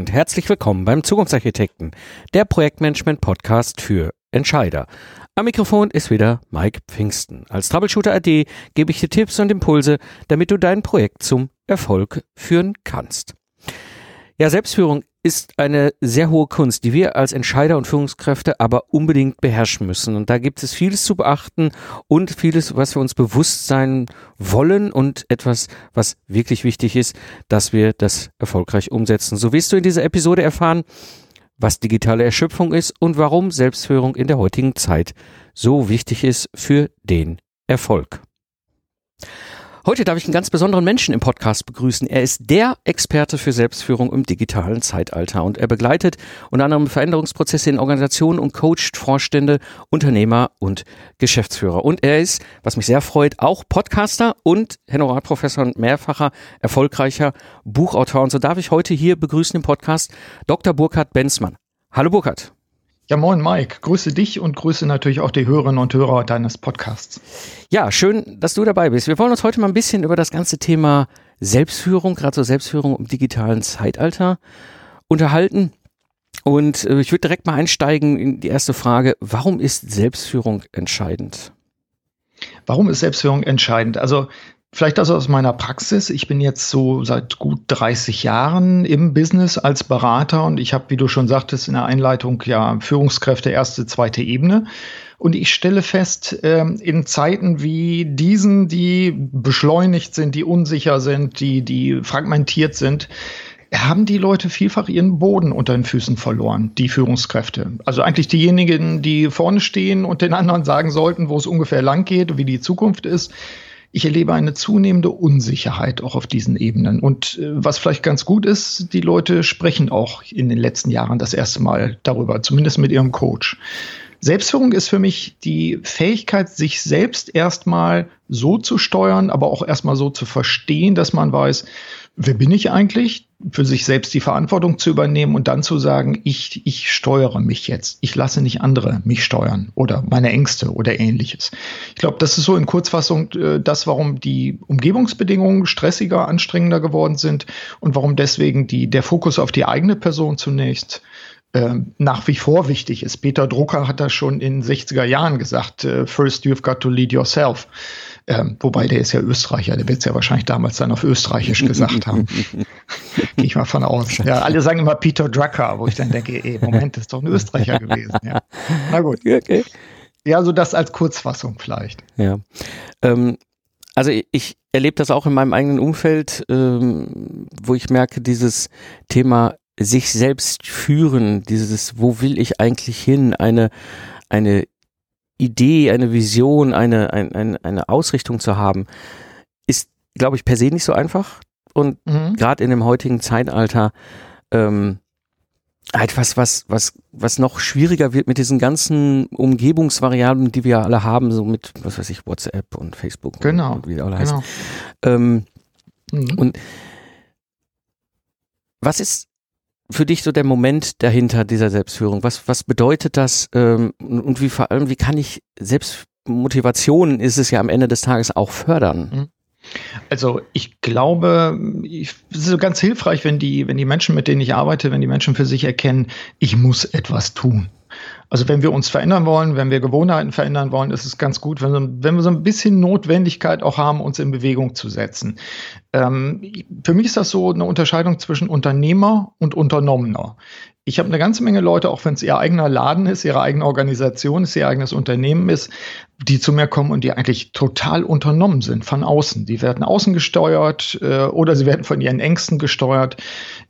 Und herzlich willkommen beim Zukunftsarchitekten, der Projektmanagement-Podcast für Entscheider. Am Mikrofon ist wieder Mike Pfingsten. Als Troubleshooter AD gebe ich dir Tipps und Impulse, damit du dein Projekt zum Erfolg führen kannst. Ja, Selbstführung ist eine sehr hohe Kunst, die wir als Entscheider und Führungskräfte aber unbedingt beherrschen müssen. Und da gibt es vieles zu beachten und vieles, was wir uns bewusst sein wollen und etwas, was wirklich wichtig ist, dass wir das erfolgreich umsetzen. So wirst du in dieser Episode erfahren, was digitale Erschöpfung ist und warum Selbstführung in der heutigen Zeit so wichtig ist für den Erfolg. Heute darf ich einen ganz besonderen Menschen im Podcast begrüßen. Er ist der Experte für Selbstführung im digitalen Zeitalter und er begleitet unter anderem Veränderungsprozesse in Organisationen und coacht Vorstände, Unternehmer und Geschäftsführer. Und er ist, was mich sehr freut, auch Podcaster und Honorarprofessor und mehrfacher erfolgreicher Buchautor. Und so darf ich heute hier begrüßen im Podcast Dr. Burkhard Benzmann. Hallo Burkhard. Ja, moin Mike, grüße dich und grüße natürlich auch die Hörerinnen und Hörer deines Podcasts. Ja, schön, dass du dabei bist. Wir wollen uns heute mal ein bisschen über das ganze Thema Selbstführung, gerade so Selbstführung im digitalen Zeitalter unterhalten. Und äh, ich würde direkt mal einsteigen in die erste Frage. Warum ist Selbstführung entscheidend? Warum ist Selbstführung entscheidend? Also Vielleicht also aus meiner Praxis. Ich bin jetzt so seit gut 30 Jahren im Business als Berater und ich habe, wie du schon sagtest, in der Einleitung ja Führungskräfte erste, zweite Ebene. Und ich stelle fest, ähm, in Zeiten wie diesen, die beschleunigt sind, die unsicher sind, die, die fragmentiert sind, haben die Leute vielfach ihren Boden unter den Füßen verloren, die Führungskräfte. Also eigentlich diejenigen, die vorne stehen und den anderen sagen sollten, wo es ungefähr lang geht, wie die Zukunft ist ich erlebe eine zunehmende Unsicherheit auch auf diesen Ebenen. Und äh, was vielleicht ganz gut ist, die Leute sprechen auch in den letzten Jahren das erste Mal darüber, zumindest mit ihrem Coach. Selbstführung ist für mich die Fähigkeit, sich selbst erstmal so zu steuern, aber auch erstmal so zu verstehen, dass man weiß, wer bin ich eigentlich? Für sich selbst die Verantwortung zu übernehmen und dann zu sagen, ich, ich steuere mich jetzt. Ich lasse nicht andere mich steuern oder meine Ängste oder ähnliches. Ich glaube, das ist so in Kurzfassung äh, das, warum die Umgebungsbedingungen stressiger, anstrengender geworden sind und warum deswegen die, der Fokus auf die eigene Person zunächst ähm, nach wie vor wichtig ist. Peter Drucker hat das schon in 60er Jahren gesagt, äh, first you've got to lead yourself. Ähm, wobei der ist ja Österreicher, der wird es ja wahrscheinlich damals dann auf Österreichisch gesagt haben. Gehe ich mal von aus. Ja, alle sagen immer Peter Drucker, wo ich dann denke, ey, Moment, das ist doch ein Österreicher gewesen. Ja. Na gut. Okay. Ja, so das als Kurzfassung vielleicht. Ja. Ähm, also ich erlebe das auch in meinem eigenen Umfeld, ähm, wo ich merke, dieses Thema sich selbst führen, dieses, wo will ich eigentlich hin, eine, eine Idee, eine Vision, eine, ein, eine, eine Ausrichtung zu haben, ist, glaube ich, per se nicht so einfach. Und mhm. gerade in dem heutigen Zeitalter ähm, etwas, was, was, was noch schwieriger wird mit diesen ganzen Umgebungsvariablen, die wir alle haben, so mit, was weiß ich, WhatsApp und Facebook genau. und, und wie das alle heißt. Genau. Ähm, mhm. Und was ist für dich so der Moment dahinter dieser Selbstführung? Was, was bedeutet das ähm, und wie vor allem, wie kann ich Selbstmotivation ist es ja am Ende des Tages auch fördern? Mhm. Also ich glaube, es ist so ganz hilfreich, wenn die, wenn die Menschen, mit denen ich arbeite, wenn die Menschen für sich erkennen, ich muss etwas tun. Also wenn wir uns verändern wollen, wenn wir Gewohnheiten verändern wollen, ist es ganz gut, wenn, wenn wir so ein bisschen Notwendigkeit auch haben, uns in Bewegung zu setzen. Ähm, für mich ist das so eine Unterscheidung zwischen Unternehmer und Unternommener. Ich habe eine ganze Menge Leute, auch wenn es ihr eigener Laden ist, ihre eigene Organisation ist, ihr eigenes Unternehmen ist, die zu mir kommen und die eigentlich total unternommen sind von außen. Die werden außen gesteuert äh, oder sie werden von ihren Ängsten gesteuert.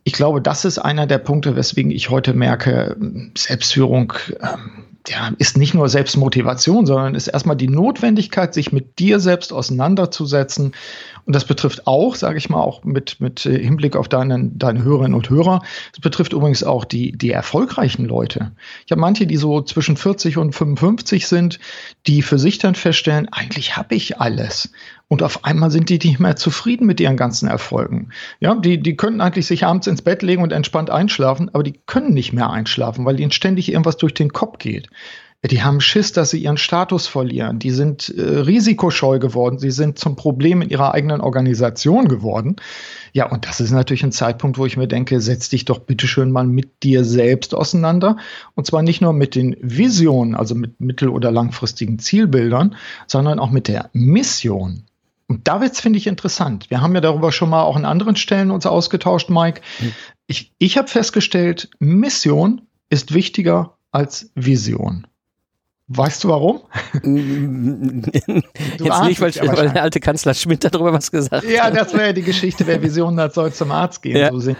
Ich glaube, das ist einer der Punkte, weswegen ich heute merke, Selbstführung ähm, ja, ist nicht nur Selbstmotivation, sondern ist erstmal die Notwendigkeit, sich mit dir selbst auseinanderzusetzen. Und das betrifft auch, sage ich mal, auch mit, mit äh, Hinblick auf deinen, deine Hörerinnen und Hörer. Das betrifft übrigens auch die, die erfolgreichen Leute. Ich habe manche, die so zwischen 40 und 55 sind, die für sich dann feststellen, eigentlich habe ich alles. Und auf einmal sind die nicht mehr zufrieden mit ihren ganzen Erfolgen. Ja, die, die können eigentlich sich abends ins Bett legen und entspannt einschlafen, aber die können nicht mehr einschlafen, weil ihnen ständig irgendwas durch den Kopf geht. Die haben Schiss, dass sie ihren Status verlieren. Die sind äh, risikoscheu geworden. Sie sind zum Problem in ihrer eigenen Organisation geworden. Ja, und das ist natürlich ein Zeitpunkt, wo ich mir denke, setz dich doch bitteschön mal mit dir selbst auseinander. Und zwar nicht nur mit den Visionen, also mit mittel- oder langfristigen Zielbildern, sondern auch mit der Mission. Und da wird's, finde ich, interessant. Wir haben ja darüber schon mal auch an anderen Stellen uns ausgetauscht, Mike. Hm. Ich, ich habe festgestellt, Mission ist wichtiger als Vision. Weißt du warum? du Jetzt nicht, weil, weil, der alte Kanzler Schmidt darüber was gesagt hat. Ja, das wäre ja die Geschichte, wer Visionen hat, soll zum Arzt gehen. Ja. So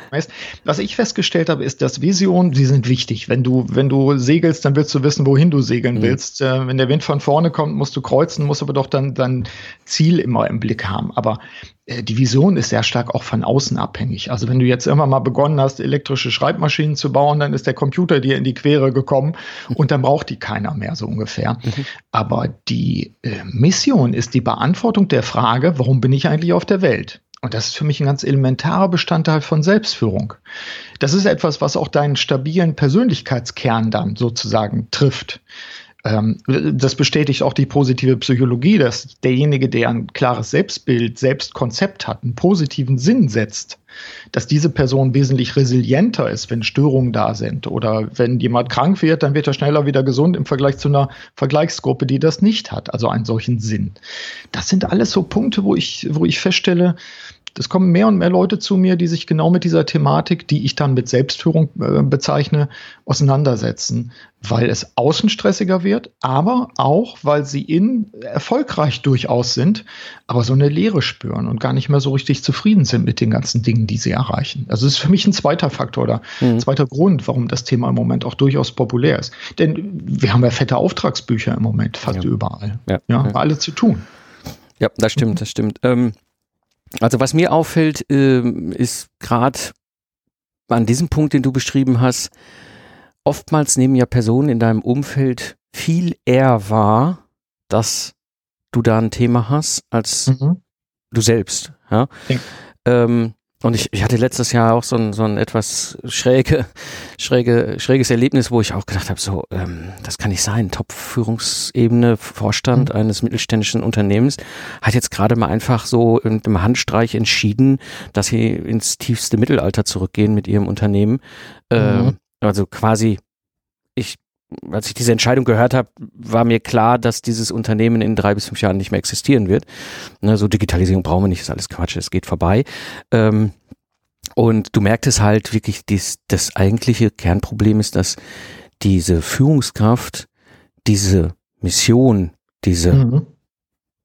was ich festgestellt habe, ist, dass Visionen, die sind wichtig. Wenn du, wenn du segelst, dann willst du wissen, wohin du segeln mhm. willst. Äh, wenn der Wind von vorne kommt, musst du kreuzen, musst aber doch dann dein Ziel immer im Blick haben. Aber die Vision ist sehr stark auch von außen abhängig. Also wenn du jetzt immer mal begonnen hast, elektrische Schreibmaschinen zu bauen, dann ist der Computer dir in die Quere gekommen und dann braucht die keiner mehr so ungefähr. Mhm. Aber die äh, Mission ist die Beantwortung der Frage, warum bin ich eigentlich auf der Welt? Und das ist für mich ein ganz elementarer Bestandteil von Selbstführung. Das ist etwas, was auch deinen stabilen Persönlichkeitskern dann sozusagen trifft. Ähm, das bestätigt auch die positive Psychologie, dass derjenige, der ein klares Selbstbild, Selbstkonzept hat, einen positiven Sinn setzt, dass diese Person wesentlich resilienter ist, wenn Störungen da sind. Oder wenn jemand krank wird, dann wird er schneller wieder gesund im Vergleich zu einer Vergleichsgruppe, die das nicht hat, also einen solchen Sinn. Das sind alles so Punkte, wo ich, wo ich feststelle, es kommen mehr und mehr Leute zu mir, die sich genau mit dieser Thematik, die ich dann mit Selbstführung äh, bezeichne, auseinandersetzen, weil es außen stressiger wird, aber auch, weil sie innen erfolgreich durchaus sind, aber so eine Leere spüren und gar nicht mehr so richtig zufrieden sind mit den ganzen Dingen, die sie erreichen. Also es ist für mich ein zweiter Faktor oder mhm. zweiter Grund, warum das Thema im Moment auch durchaus populär ist. Denn wir haben ja fette Auftragsbücher im Moment fast ja. überall. Ja, ja, ja. alle zu tun. Ja, das stimmt, das stimmt. Ähm also was mir auffällt, äh, ist gerade an diesem Punkt, den du beschrieben hast, oftmals nehmen ja Personen in deinem Umfeld viel eher wahr, dass du da ein Thema hast, als mhm. du selbst. Ja? Ähm, und ich, ich hatte letztes Jahr auch so ein, so ein etwas schräge, schräge, schräges Erlebnis, wo ich auch gedacht habe, so, ähm, das kann nicht sein. Top-Führungsebene, Vorstand mhm. eines mittelständischen Unternehmens hat jetzt gerade mal einfach so mit einem Handstreich entschieden, dass sie ins tiefste Mittelalter zurückgehen mit ihrem Unternehmen. Ähm, mhm. also quasi, ich als ich diese Entscheidung gehört habe, war mir klar, dass dieses Unternehmen in drei bis fünf Jahren nicht mehr existieren wird. Ne, so Digitalisierung brauchen wir nicht, ist alles Quatsch, es geht vorbei. Ähm, und du merktest halt wirklich, dies, das eigentliche Kernproblem ist, dass diese Führungskraft, diese Mission, diese mhm.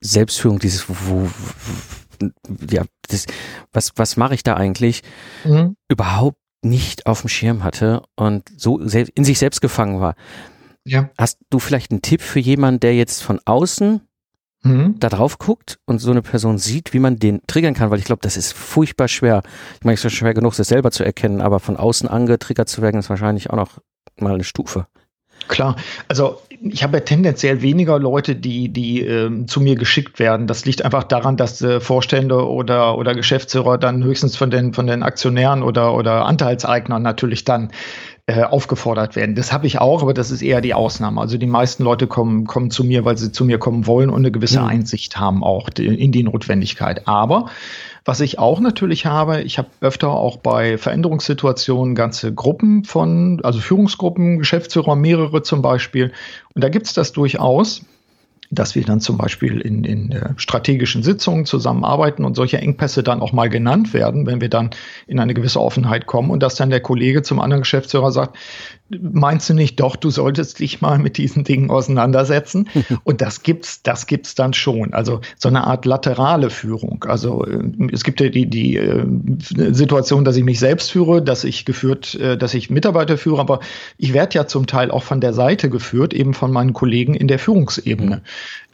Selbstführung, dieses, wo, ja, das, was, was mache ich da eigentlich, mhm. überhaupt nicht auf dem Schirm hatte und so in sich selbst gefangen war. Ja. Hast du vielleicht einen Tipp für jemanden, der jetzt von außen mhm. da drauf guckt und so eine Person sieht, wie man den triggern kann? Weil ich glaube, das ist furchtbar schwer. Ich meine, es ist schwer genug, das selber zu erkennen, aber von außen angetriggert zu werden, ist wahrscheinlich auch noch mal eine Stufe. Klar, also ich habe ja tendenziell weniger Leute, die, die äh, zu mir geschickt werden. Das liegt einfach daran, dass äh, Vorstände oder, oder Geschäftsführer dann höchstens von den, von den Aktionären oder, oder Anteilseignern natürlich dann äh, aufgefordert werden. Das habe ich auch, aber das ist eher die Ausnahme. Also die meisten Leute kommen, kommen zu mir, weil sie zu mir kommen wollen und eine gewisse mhm. Einsicht haben auch in die Notwendigkeit. Aber was ich auch natürlich habe, ich habe öfter auch bei Veränderungssituationen ganze Gruppen von, also Führungsgruppen, Geschäftsführer, mehrere zum Beispiel. Und da gibt es das durchaus dass wir dann zum Beispiel in, in äh, strategischen Sitzungen zusammenarbeiten und solche Engpässe dann auch mal genannt werden, wenn wir dann in eine gewisse Offenheit kommen und dass dann der Kollege zum anderen Geschäftsführer sagt, meinst du nicht doch, du solltest dich mal mit diesen Dingen auseinandersetzen? Und das gibt's, das gibt's dann schon. Also so eine Art laterale Führung. Also äh, es gibt ja die, die äh, Situation, dass ich mich selbst führe, dass ich geführt, äh, dass ich Mitarbeiter führe, aber ich werde ja zum Teil auch von der Seite geführt, eben von meinen Kollegen in der Führungsebene.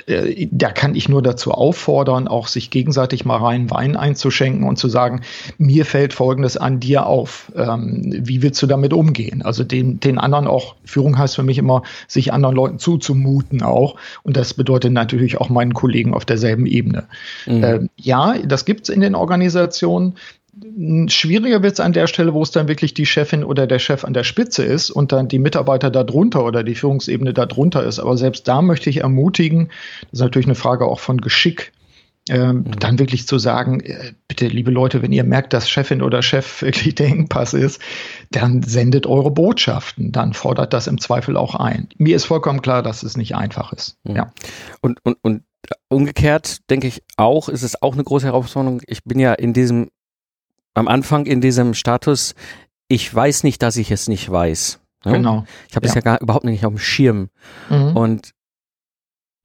Äh, da kann ich nur dazu auffordern, auch sich gegenseitig mal rein Wein einzuschenken und zu sagen, mir fällt Folgendes an dir auf. Ähm, wie willst du damit umgehen? Also den, den anderen auch, Führung heißt für mich immer, sich anderen Leuten zuzumuten auch. Und das bedeutet natürlich auch meinen Kollegen auf derselben Ebene. Mhm. Ähm, ja, das gibt's in den Organisationen Schwieriger wird es an der Stelle, wo es dann wirklich die Chefin oder der Chef an der Spitze ist und dann die Mitarbeiter darunter oder die Führungsebene darunter ist. Aber selbst da möchte ich ermutigen, das ist natürlich eine Frage auch von Geschick, ähm, mhm. dann wirklich zu sagen, äh, bitte, liebe Leute, wenn ihr merkt, dass Chefin oder Chef wirklich der Engpass ist, dann sendet eure Botschaften, dann fordert das im Zweifel auch ein. Mir ist vollkommen klar, dass es nicht einfach ist. Mhm. Ja. Und, und, und umgekehrt denke ich auch, ist es auch eine große Herausforderung. Ich bin ja in diesem, am Anfang in diesem Status, ich weiß nicht, dass ich es nicht weiß. Ne? Genau. Ich habe es ja. ja gar überhaupt nicht auf dem Schirm. Mhm. Und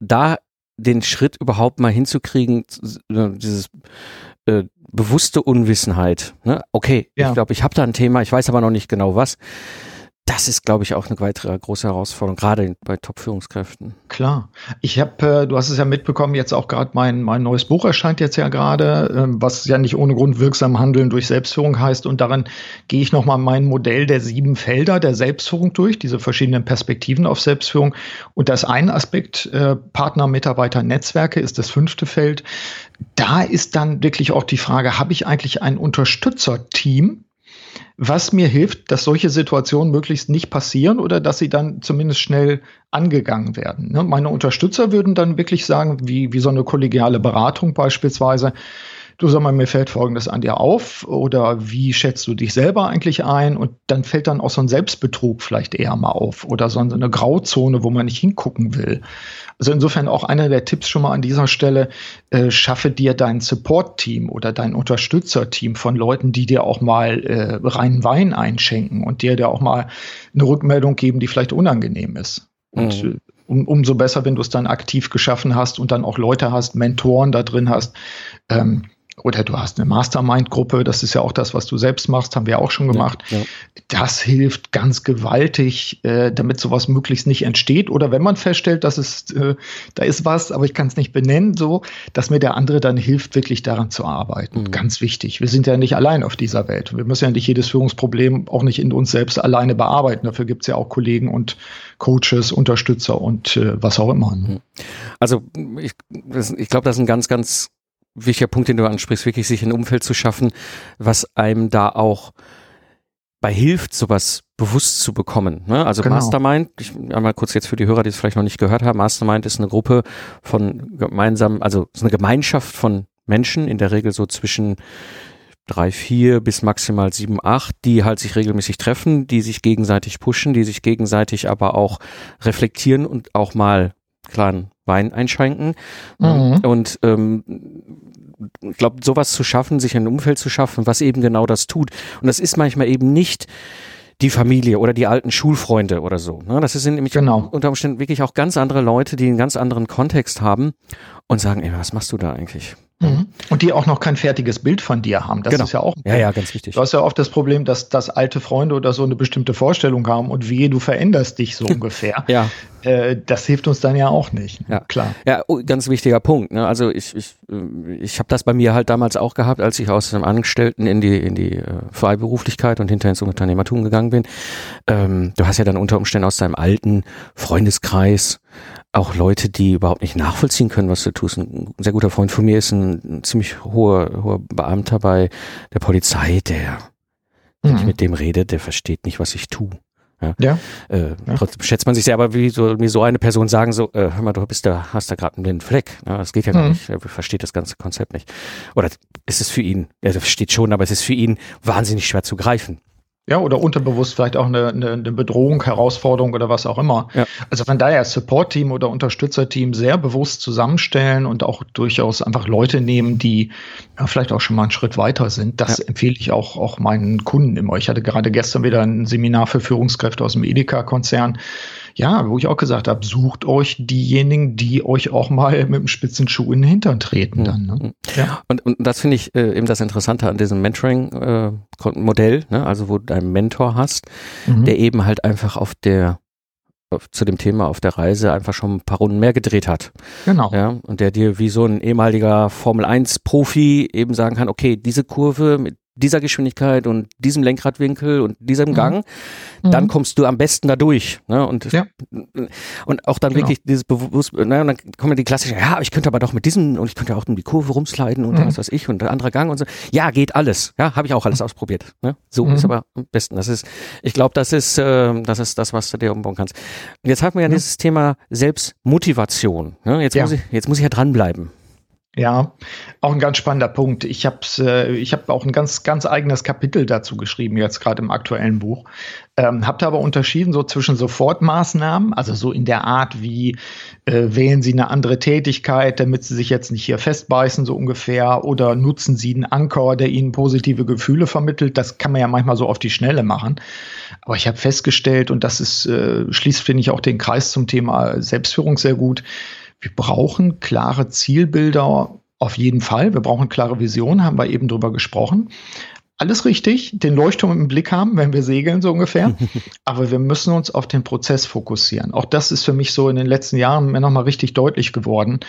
da den Schritt überhaupt mal hinzukriegen, dieses äh, bewusste Unwissenheit. Ne? Okay, ja. ich glaube, ich habe da ein Thema, ich weiß aber noch nicht genau was das ist, glaube ich, auch eine weitere große Herausforderung, gerade bei Top-Führungskräften. Klar. Ich habe, äh, du hast es ja mitbekommen, jetzt auch gerade mein, mein neues Buch erscheint jetzt ja gerade, äh, was ja nicht ohne Grund wirksam handeln durch Selbstführung heißt. Und darin gehe ich nochmal mein Modell der sieben Felder der Selbstführung durch, diese verschiedenen Perspektiven auf Selbstführung. Und das ein Aspekt, äh, Partner, Mitarbeiter, Netzwerke, ist das fünfte Feld. Da ist dann wirklich auch die Frage, habe ich eigentlich ein Unterstützerteam, was mir hilft, dass solche Situationen möglichst nicht passieren oder dass sie dann zumindest schnell angegangen werden. Ne? Meine Unterstützer würden dann wirklich sagen, wie, wie so eine kollegiale Beratung beispielsweise, du sag mal, mir fällt Folgendes an dir auf oder wie schätzt du dich selber eigentlich ein? Und dann fällt dann auch so ein Selbstbetrug vielleicht eher mal auf oder so eine Grauzone, wo man nicht hingucken will. Also insofern auch einer der Tipps schon mal an dieser Stelle, äh, schaffe dir dein Support-Team oder dein Unterstützerteam von Leuten, die dir auch mal äh, reinen Wein einschenken und dir, dir auch mal eine Rückmeldung geben, die vielleicht unangenehm ist. Und mhm. Äh, um, umso besser, wenn du es dann aktiv geschaffen hast und dann auch Leute hast, Mentoren da drin hast, ähm, oder du hast eine Mastermind-Gruppe, das ist ja auch das, was du selbst machst, haben wir auch schon gemacht. Ja, ja. Das hilft ganz gewaltig, äh, damit sowas möglichst nicht entsteht. Oder wenn man feststellt, dass es, äh, da ist was, aber ich kann es nicht benennen, so, dass mir der andere dann hilft, wirklich daran zu arbeiten. Mhm. Ganz wichtig. Wir sind ja nicht allein auf dieser Welt. Wir müssen ja nicht jedes Führungsproblem auch nicht in uns selbst alleine bearbeiten. Dafür gibt es ja auch Kollegen und Coaches, Unterstützer und äh, was auch immer. Ne? Also ich, ich glaube, das ist ein ganz, ganz wichtiger Punkt, den du ansprichst, wirklich sich ein Umfeld zu schaffen, was einem da auch bei hilft, sowas bewusst zu bekommen. Ne? Also genau. Mastermind, ich einmal kurz jetzt für die Hörer, die es vielleicht noch nicht gehört haben, Mastermind ist eine Gruppe von gemeinsamen, also ist eine Gemeinschaft von Menschen, in der Regel so zwischen drei, vier bis maximal sieben, acht, die halt sich regelmäßig treffen, die sich gegenseitig pushen, die sich gegenseitig aber auch reflektieren und auch mal kleinen Wein einschränken. Mhm. Und ähm, ich glaube, sowas zu schaffen, sich ein Umfeld zu schaffen, was eben genau das tut. Und das ist manchmal eben nicht die Familie oder die alten Schulfreunde oder so. Ne? Das sind nämlich genau. unter Umständen wirklich auch ganz andere Leute, die einen ganz anderen Kontext haben und sagen, ey, was machst du da eigentlich? Mhm. Und die auch noch kein fertiges Bild von dir haben. Das genau. ist ja auch. Ja, ja, ganz wichtig. Du hast ja oft das Problem, dass, dass alte Freunde oder so eine bestimmte Vorstellung haben und wie du veränderst dich so ungefähr. ja. Äh, das hilft uns dann ja auch nicht. Ja, klar. Ja, oh, ganz wichtiger Punkt. Ne? Also ich, ich, äh, ich habe das bei mir halt damals auch gehabt, als ich aus dem Angestellten in die, in die äh, Freiberuflichkeit und hinterher ins Unternehmertum gegangen bin. Ähm, du hast ja dann unter Umständen aus deinem alten Freundeskreis auch Leute, die überhaupt nicht nachvollziehen können, was du tust. Ein sehr guter Freund von mir ist ein, ein ziemlich hoher, hoher Beamter bei der Polizei, der, wenn mhm. ich mit dem rede, der versteht nicht, was ich tue. Ja. ja. Äh, ja. Trotzdem schätzt man sich sehr, aber wie so, wie so eine Person sagen, so, äh, hör mal, du bist da, hast da gerade einen blinden Fleck. Ja, das geht ja gar mhm. nicht. Er versteht das ganze Konzept nicht. Oder ist es für ihn, er versteht schon, aber es ist für ihn wahnsinnig schwer zu greifen. Ja, oder unterbewusst vielleicht auch eine, eine, eine Bedrohung, Herausforderung oder was auch immer. Ja. Also von daher Support-Team oder Unterstützerteam sehr bewusst zusammenstellen und auch durchaus einfach Leute nehmen, die ja, vielleicht auch schon mal einen Schritt weiter sind. Das ja. empfehle ich auch, auch meinen Kunden immer. Ich hatte gerade gestern wieder ein Seminar für Führungskräfte aus dem Edeka-Konzern ja, wo ich auch gesagt habe, sucht euch diejenigen, die euch auch mal mit dem spitzen Schuh in den Hintern treten dann. Ne? Mhm. Ja. Und, und das finde ich äh, eben das Interessante an diesem Mentoring-Modell, äh, ne? also wo du einen Mentor hast, mhm. der eben halt einfach auf der auf, zu dem Thema auf der Reise einfach schon ein paar Runden mehr gedreht hat. Genau. Ja, und der dir wie so ein ehemaliger Formel 1 Profi eben sagen kann, okay, diese Kurve mit dieser Geschwindigkeit und diesem Lenkradwinkel und diesem mhm. Gang, mhm. dann kommst du am besten da durch. Ne? Und, ja. und auch dann genau. wirklich dieses Bewusst, ne? und dann kommen die klassischen, ja, ich könnte aber doch mit diesem und ich könnte auch in die Kurve rumsliden und mhm. was weiß ich und der andere Gang und so. Ja, geht alles. Ja, habe ich auch alles ausprobiert. Ne? So mhm. ist aber am besten. Das ist, ich glaube, das ist, äh, das ist das, was du dir umbauen kannst. Und jetzt haben wir ja mhm. dieses Thema Selbstmotivation. Ne? Jetzt, ja. muss ich, jetzt muss ich ja dranbleiben. Ja, auch ein ganz spannender Punkt. Ich habe äh, ich hab auch ein ganz, ganz eigenes Kapitel dazu geschrieben, jetzt gerade im aktuellen Buch. Ähm, habt aber unterschieden so zwischen Sofortmaßnahmen, also so in der Art wie äh, wählen Sie eine andere Tätigkeit, damit Sie sich jetzt nicht hier festbeißen, so ungefähr, oder nutzen Sie einen Anker, der Ihnen positive Gefühle vermittelt. Das kann man ja manchmal so auf die Schnelle machen. Aber ich habe festgestellt, und das ist, äh, schließt, finde ich, auch den Kreis zum Thema Selbstführung sehr gut, wir brauchen klare Zielbilder auf jeden Fall. Wir brauchen klare Visionen, haben wir eben drüber gesprochen. Alles richtig, den Leuchtturm im Blick haben, wenn wir segeln, so ungefähr. Aber wir müssen uns auf den Prozess fokussieren. Auch das ist für mich so in den letzten Jahren mir nochmal richtig deutlich geworden.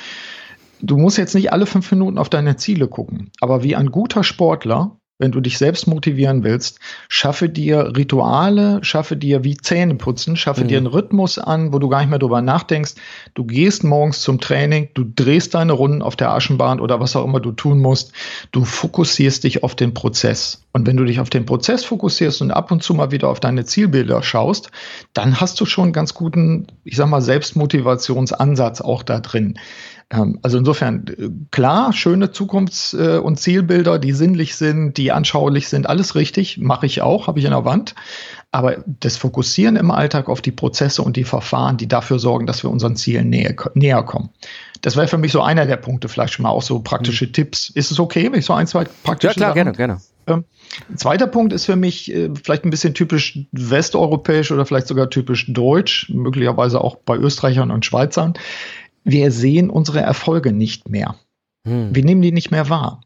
Du musst jetzt nicht alle fünf Minuten auf deine Ziele gucken. Aber wie ein guter Sportler wenn du dich selbst motivieren willst, schaffe dir Rituale, schaffe dir wie Zähne putzen, schaffe mhm. dir einen Rhythmus an, wo du gar nicht mehr drüber nachdenkst. Du gehst morgens zum Training, du drehst deine Runden auf der Aschenbahn oder was auch immer du tun musst. Du fokussierst dich auf den Prozess. Und wenn du dich auf den Prozess fokussierst und ab und zu mal wieder auf deine Zielbilder schaust, dann hast du schon einen ganz guten, ich sag mal, Selbstmotivationsansatz auch da drin. Ähm, also insofern, äh, klar, schöne Zukunfts- äh, und Zielbilder, die sinnlich sind, die anschaulich sind, alles richtig, mache ich auch, habe ich in der Wand. Aber das Fokussieren im Alltag auf die Prozesse und die Verfahren, die dafür sorgen, dass wir unseren Zielen näher, näher kommen. Das wäre für mich so einer der Punkte, vielleicht schon mal auch so praktische mhm. Tipps. Ist es okay, wenn ich so ein, zwei praktische Ja, klar, Sachen? gerne, gerne. Ähm, zweiter Punkt ist für mich äh, vielleicht ein bisschen typisch westeuropäisch oder vielleicht sogar typisch deutsch, möglicherweise auch bei Österreichern und Schweizern wir sehen unsere Erfolge nicht mehr. Hm. Wir nehmen die nicht mehr wahr.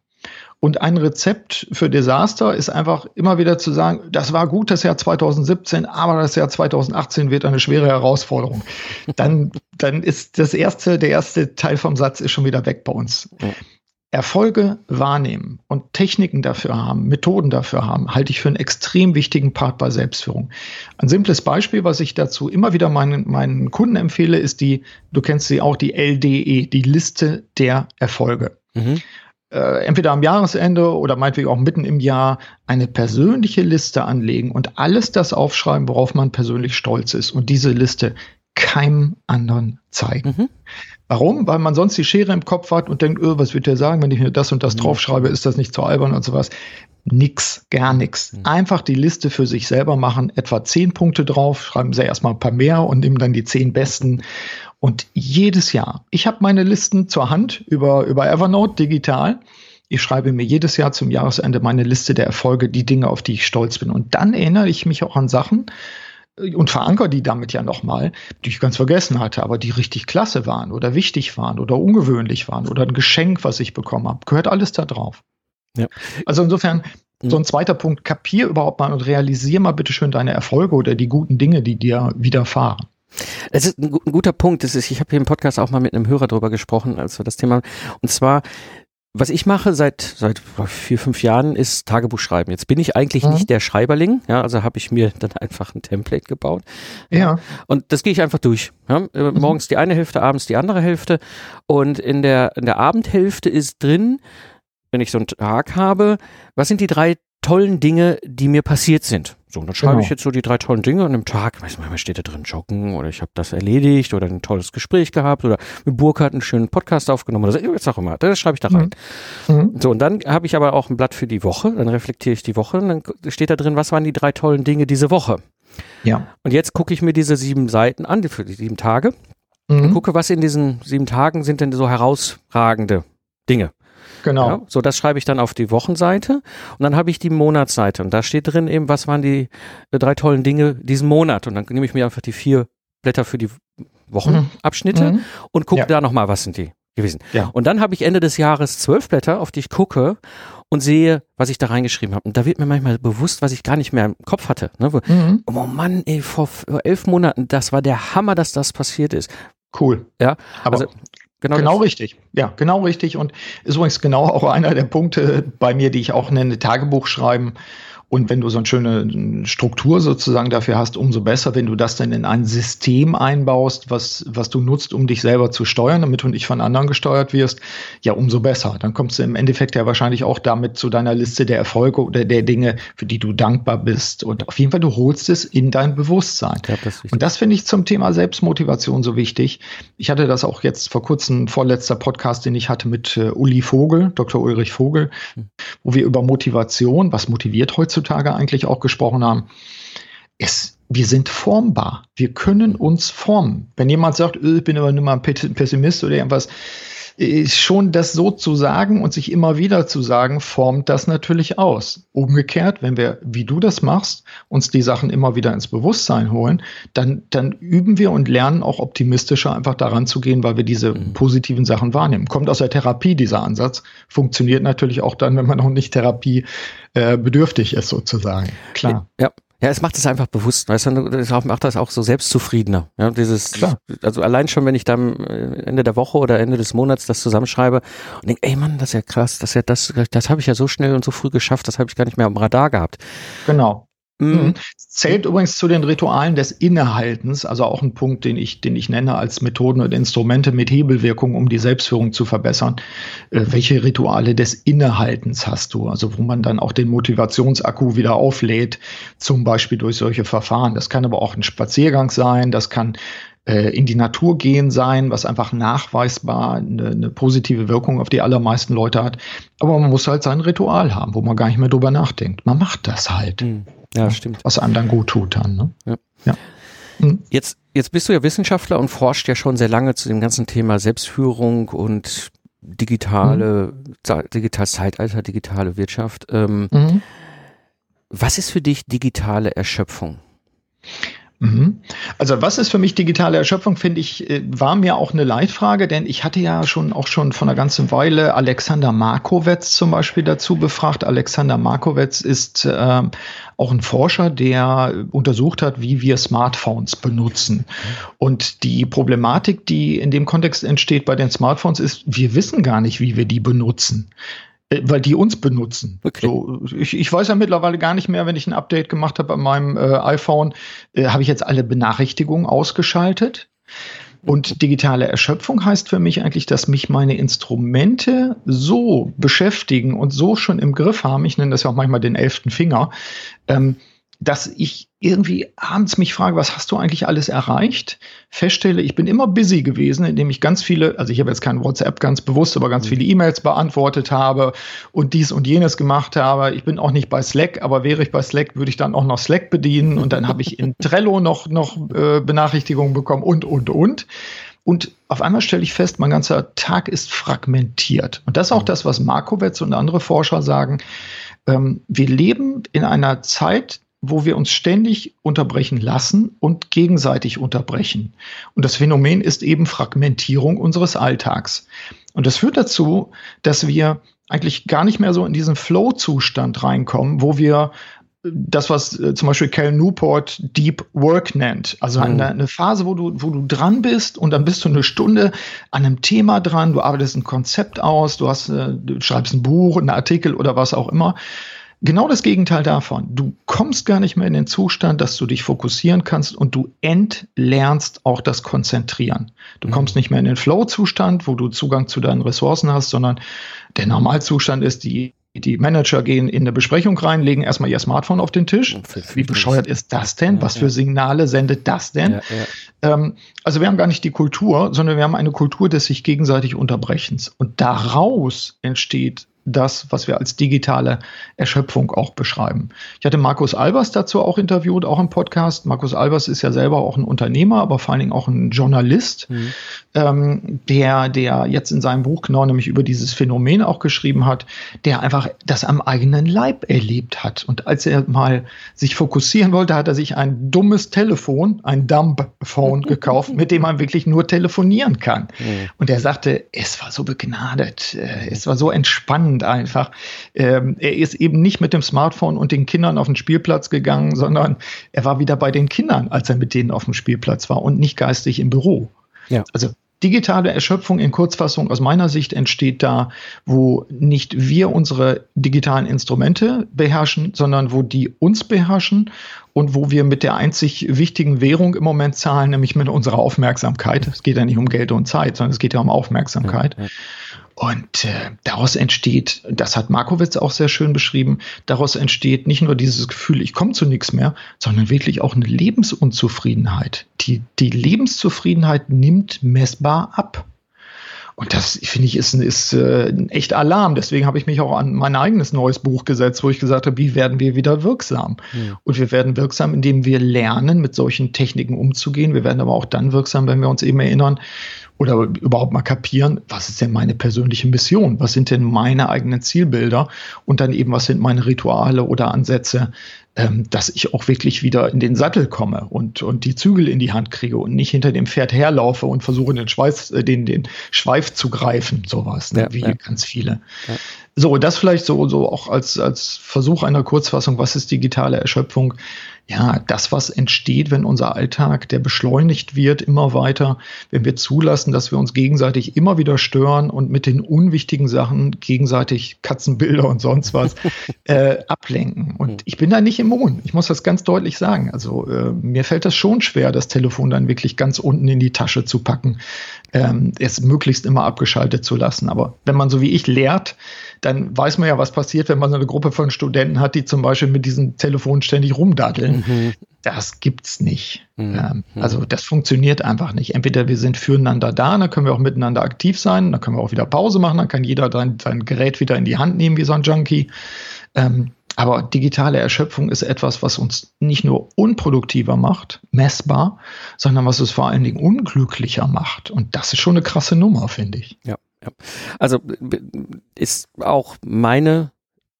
Und ein Rezept für Desaster ist einfach immer wieder zu sagen, das war gut das Jahr 2017, aber das Jahr 2018 wird eine schwere Herausforderung. Dann, dann ist das erste, der erste Teil vom Satz ist schon wieder weg bei uns. Erfolge wahrnehmen und Techniken dafür haben, Methoden dafür haben, halte ich für einen extrem wichtigen Part bei Selbstführung. Ein simples Beispiel, was ich dazu immer wieder meinen, meinen Kunden empfehle, ist die, du kennst sie auch, die LDE, die Liste der Erfolge. Mhm. Äh, entweder am Jahresende oder meinetwegen auch mitten im Jahr eine persönliche Liste anlegen und alles das aufschreiben, worauf man persönlich stolz ist und diese Liste keinem anderen zeigen. Mhm. Warum? Weil man sonst die Schere im Kopf hat und denkt, öh, was wird der sagen, wenn ich mir das und das mhm. draufschreibe, ist das nicht zu albern und sowas. Nix, gar nichts. Mhm. Einfach die Liste für sich selber machen, etwa zehn Punkte drauf, schreiben Sie erstmal ein paar mehr und nehmen dann die zehn besten. Und jedes Jahr, ich habe meine Listen zur Hand über, über Evernote digital. Ich schreibe mir jedes Jahr zum Jahresende meine Liste der Erfolge, die Dinge, auf die ich stolz bin. Und dann erinnere ich mich auch an Sachen, und verankere die damit ja nochmal, die ich ganz vergessen hatte, aber die richtig klasse waren oder wichtig waren oder ungewöhnlich waren oder ein Geschenk, was ich bekommen habe. Gehört alles da drauf. Ja. Also insofern, mhm. so ein zweiter Punkt, kapier überhaupt mal und realisier mal bitte schön deine Erfolge oder die guten Dinge, die dir widerfahren. Es ist ein, guter Punkt. Das ist, ich habe hier im Podcast auch mal mit einem Hörer drüber gesprochen, also das Thema. Und zwar, was ich mache seit seit vier fünf Jahren ist Tagebuch schreiben. Jetzt bin ich eigentlich mhm. nicht der Schreiberling, ja, also habe ich mir dann einfach ein Template gebaut. Ja. Und das gehe ich einfach durch. Ja? Äh, mhm. Morgens die eine Hälfte, abends die andere Hälfte und in der in der Abendhälfte ist drin, wenn ich so einen Tag habe, was sind die drei tollen Dinge, die mir passiert sind. So, und dann schreibe genau. ich jetzt so die drei tollen Dinge und im Tag, weiß manchmal steht da drin joggen oder ich habe das erledigt oder ein tolles Gespräch gehabt oder mit Burkhard einen schönen Podcast aufgenommen oder was auch immer. Das schreibe ich da rein. Mhm. mhm. So, und dann habe ich aber auch ein Blatt für die Woche, dann reflektiere ich die Woche und dann steht da drin, was waren die drei tollen Dinge diese Woche. Ja. Und jetzt gucke ich mir diese sieben Seiten an, für die sieben Tage mhm. und gucke, was in diesen sieben Tagen sind denn so herausragende Dinge. Genau. Ja, so, das schreibe ich dann auf die Wochenseite und dann habe ich die Monatsseite und da steht drin eben, was waren die äh, drei tollen Dinge diesen Monat und dann nehme ich mir einfach die vier Blätter für die Wochenabschnitte mhm. und gucke ja. da nochmal, was sind die gewesen. Ja. Und dann habe ich Ende des Jahres zwölf Blätter, auf die ich gucke und sehe, was ich da reingeschrieben habe. Und da wird mir manchmal bewusst, was ich gar nicht mehr im Kopf hatte. Ne? Mhm. Oh Mann, ey, vor elf Monaten, das war der Hammer, dass das passiert ist. Cool. Ja, aber also, Genau, genau richtig. Ja, genau richtig. Und ist übrigens genau auch einer der Punkte bei mir, die ich auch nenne, Tagebuch schreiben. Und wenn du so eine schöne Struktur sozusagen dafür hast, umso besser, wenn du das dann in ein System einbaust, was, was du nutzt, um dich selber zu steuern, damit du nicht von anderen gesteuert wirst, ja, umso besser. Dann kommst du im Endeffekt ja wahrscheinlich auch damit zu deiner Liste der Erfolge oder der Dinge, für die du dankbar bist. Und auf jeden Fall, du holst es in dein Bewusstsein. Ja, das und das finde ich zum Thema Selbstmotivation so wichtig. Ich hatte das auch jetzt vor kurzem, vorletzter Podcast, den ich hatte mit äh, Uli Vogel, Dr. Ulrich Vogel, hm. wo wir über Motivation, was motiviert heutzutage, heutzutage eigentlich auch gesprochen haben. Es, wir sind formbar. Wir können uns formen. Wenn jemand sagt, äh, ich bin aber nur mal ein Pessimist oder irgendwas, schon das so zu sagen und sich immer wieder zu sagen, formt das natürlich aus. Umgekehrt, wenn wir, wie du das machst, uns die Sachen immer wieder ins Bewusstsein holen, dann, dann üben wir und lernen auch optimistischer einfach daran zu gehen, weil wir diese mhm. positiven Sachen wahrnehmen. Kommt aus der Therapie dieser Ansatz, funktioniert natürlich auch dann, wenn man noch nicht Therapie äh, bedürftig ist sozusagen. Klar. Ja, ja, es macht es einfach bewusst, weißt du, es macht das auch so selbstzufriedener. Ja, dieses, Klar. also allein schon, wenn ich dann äh, Ende der Woche oder Ende des Monats das zusammenschreibe und denke, ey Mann, das ist ja krass, das, ja, das, das habe ich ja so schnell und so früh geschafft, das habe ich gar nicht mehr am Radar gehabt. Genau. Mhm. mhm. Zählt übrigens zu den Ritualen des Innehaltens, also auch ein Punkt, den ich, den ich nenne als Methoden und Instrumente mit Hebelwirkung, um die Selbstführung zu verbessern. Äh, welche Rituale des Innehaltens hast du? Also wo man dann auch den Motivationsakku wieder auflädt, zum Beispiel durch solche Verfahren. Das kann aber auch ein Spaziergang sein, das kann äh, in die Natur gehen sein, was einfach nachweisbar eine, eine, positive Wirkung auf die allermeisten Leute hat. Aber man muss halt sein Ritual haben, wo man gar nicht mehr drüber nachdenkt. Man macht das halt. Mhm. Ja, stimmt. Was einem dann gut tut dann. Ne? Ja. ja. Mhm. Jetzt, jetzt bist du ja Wissenschaftler und forscht ja schon sehr lange zu dem ganzen Thema Selbstführung und digitale, mhm. digitales Zeitalter, digitale Wirtschaft. Ähm, mhm. Was ist für dich digitale Erschöpfung? Mhm. Also was ist für mich digitale Erschöpfung, finde ich, äh, war mir auch eine Leitfrage, denn ich hatte ja schon auch schon von einer ganzen Weile Alexander Markowitz zum Beispiel dazu befragt. Alexander Markowitz ist äh, auch ein Forscher, der untersucht hat, wie wir Smartphones benutzen. Und die Problematik, die in dem Kontext entsteht bei den Smartphones, ist, wir wissen gar nicht, wie wir die benutzen. Äh, weil die uns benutzen. Okay. So, ich, ich weiß ja mittlerweile gar nicht mehr, wenn ich ein Update gemacht habe an meinem äh, iPhone, äh, habe ich jetzt alle Benachrichtigungen ausgeschaltet. Und digitale Erschöpfung heißt für mich eigentlich, dass mich meine Instrumente so beschäftigen und so schon im Griff haben, ich nenne das ja auch manchmal den elften Finger, ähm, dass ich irgendwie abends mich frage, was hast du eigentlich alles erreicht? Feststelle, ich bin immer busy gewesen, indem ich ganz viele, also ich habe jetzt kein WhatsApp ganz bewusst, aber ganz mhm. viele E-Mails beantwortet habe und dies und jenes gemacht habe. Ich bin auch nicht bei Slack, aber wäre ich bei Slack, würde ich dann auch noch Slack bedienen und dann habe ich in Trello noch, noch äh, Benachrichtigungen bekommen und, und, und. Und auf einmal stelle ich fest, mein ganzer Tag ist fragmentiert. Und das ist auch mhm. das, was Markowitz und andere Forscher sagen. Ähm, wir leben in einer Zeit, wo wir uns ständig unterbrechen lassen und gegenseitig unterbrechen. Und das Phänomen ist eben Fragmentierung unseres Alltags. Und das führt dazu, dass wir eigentlich gar nicht mehr so in diesen Flow-Zustand reinkommen, wo wir das, was äh, zum Beispiel Cal Newport Deep Work nennt. Also mhm. eine, eine, Phase, wo du, wo du dran bist und dann bist du eine Stunde an einem Thema dran, du arbeitest ein Konzept aus, du hast, äh, du schreibst ein Buch, einen Artikel oder was auch immer. Genau das Gegenteil davon. Du kommst gar nicht mehr in den Zustand, dass du dich fokussieren kannst und du entlernst auch das Konzentrieren. Du mhm. kommst nicht mehr in den Flow-Zustand, wo du Zugang zu deinen Ressourcen hast, sondern der Normalzustand ist, die, die Manager gehen in eine Besprechung rein, legen erstmal ihr Smartphone auf den Tisch. Wie bescheuert ist das denn? Was für Signale sendet das denn? Ja, ja. Ähm, also wir haben gar nicht die Kultur, sondern wir haben eine Kultur des sich gegenseitig Unterbrechens. Und daraus entsteht das, was wir als digitale Erschöpfung auch beschreiben. Ich hatte Markus Albers dazu auch interviewt, auch im Podcast. Markus Albers ist ja selber auch ein Unternehmer, aber vor allen Dingen auch ein Journalist, mhm. ähm, der, der jetzt in seinem Buch genau nämlich über dieses Phänomen auch geschrieben hat, der einfach das am eigenen Leib erlebt hat. Und als er mal sich fokussieren wollte, hat er sich ein dummes Telefon, ein Dump-Phone gekauft, mit dem man wirklich nur telefonieren kann. Mhm. Und er sagte, es war so begnadet, äh, es war so entspannend spannend einfach. Ähm, er ist eben nicht mit dem Smartphone und den Kindern auf den Spielplatz gegangen, sondern er war wieder bei den Kindern, als er mit denen auf dem Spielplatz war und nicht geistig im Büro. Ja. Also digitale Erschöpfung in Kurzfassung aus meiner Sicht entsteht da, wo nicht wir unsere digitalen Instrumente beherrschen, sondern wo die uns beherrschen und wo wir mit der einzig wichtigen Währung im Moment zahlen, nämlich mit unserer Aufmerksamkeit. Es geht ja nicht um Geld und Zeit, sondern es geht ja um Aufmerksamkeit. Ja, ja. Und äh, daraus entsteht, das hat Markowitz auch sehr schön beschrieben, daraus entsteht nicht nur dieses Gefühl, ich komme zu nichts mehr, sondern wirklich auch eine Lebensunzufriedenheit. Die, die Lebenszufriedenheit nimmt messbar ab. Und das, finde ich, ist, ist äh, ein echt Alarm. Deswegen habe ich mich auch an mein eigenes neues Buch gesetzt, wo ich gesagt habe, wie werden wir wieder wirksam? Ja. Und wir werden wirksam, indem wir lernen, mit solchen Techniken umzugehen. Wir werden aber auch dann wirksam, wenn wir uns eben erinnern, oder überhaupt mal kapieren, was ist denn meine persönliche Mission? Was sind denn meine eigenen Zielbilder? Und dann eben, was sind meine Rituale oder Ansätze, ähm, dass ich auch wirklich wieder in den Sattel komme und, und die Zügel in die Hand kriege und nicht hinter dem Pferd herlaufe und versuche, den, Schweiß, äh, den, den Schweif zu greifen, sowas, ne? ja, wie ja. ganz viele. Ja. So, das vielleicht so, so auch als, als Versuch einer Kurzfassung, was ist digitale Erschöpfung? Ja, das, was entsteht, wenn unser Alltag, der beschleunigt wird, immer weiter, wenn wir zulassen, dass wir uns gegenseitig immer wieder stören und mit den unwichtigen Sachen gegenseitig Katzenbilder und sonst was äh, ablenken. Und ich bin da nicht immun. Ich muss das ganz deutlich sagen. Also äh, mir fällt das schon schwer, das Telefon dann wirklich ganz unten in die Tasche zu packen, ähm, es möglichst immer abgeschaltet zu lassen. Aber wenn man so wie ich lehrt, dann weiß man ja, was passiert, wenn man so eine Gruppe von Studenten hat, die zum Beispiel mit diesem Telefon ständig rumdaddeln. Mhm. Das gibt's nicht. Mhm. Ähm, also das funktioniert einfach nicht. Entweder wir sind füreinander da, dann können wir auch miteinander aktiv sein, dann können wir auch wieder Pause machen, dann kann jeder sein, sein Gerät wieder in die Hand nehmen wie so ein Junkie. Ähm, aber digitale Erschöpfung ist etwas, was uns nicht nur unproduktiver macht, messbar, sondern was es vor allen Dingen unglücklicher macht. Und das ist schon eine krasse Nummer, finde ich. Ja. Ja. Also ist auch meine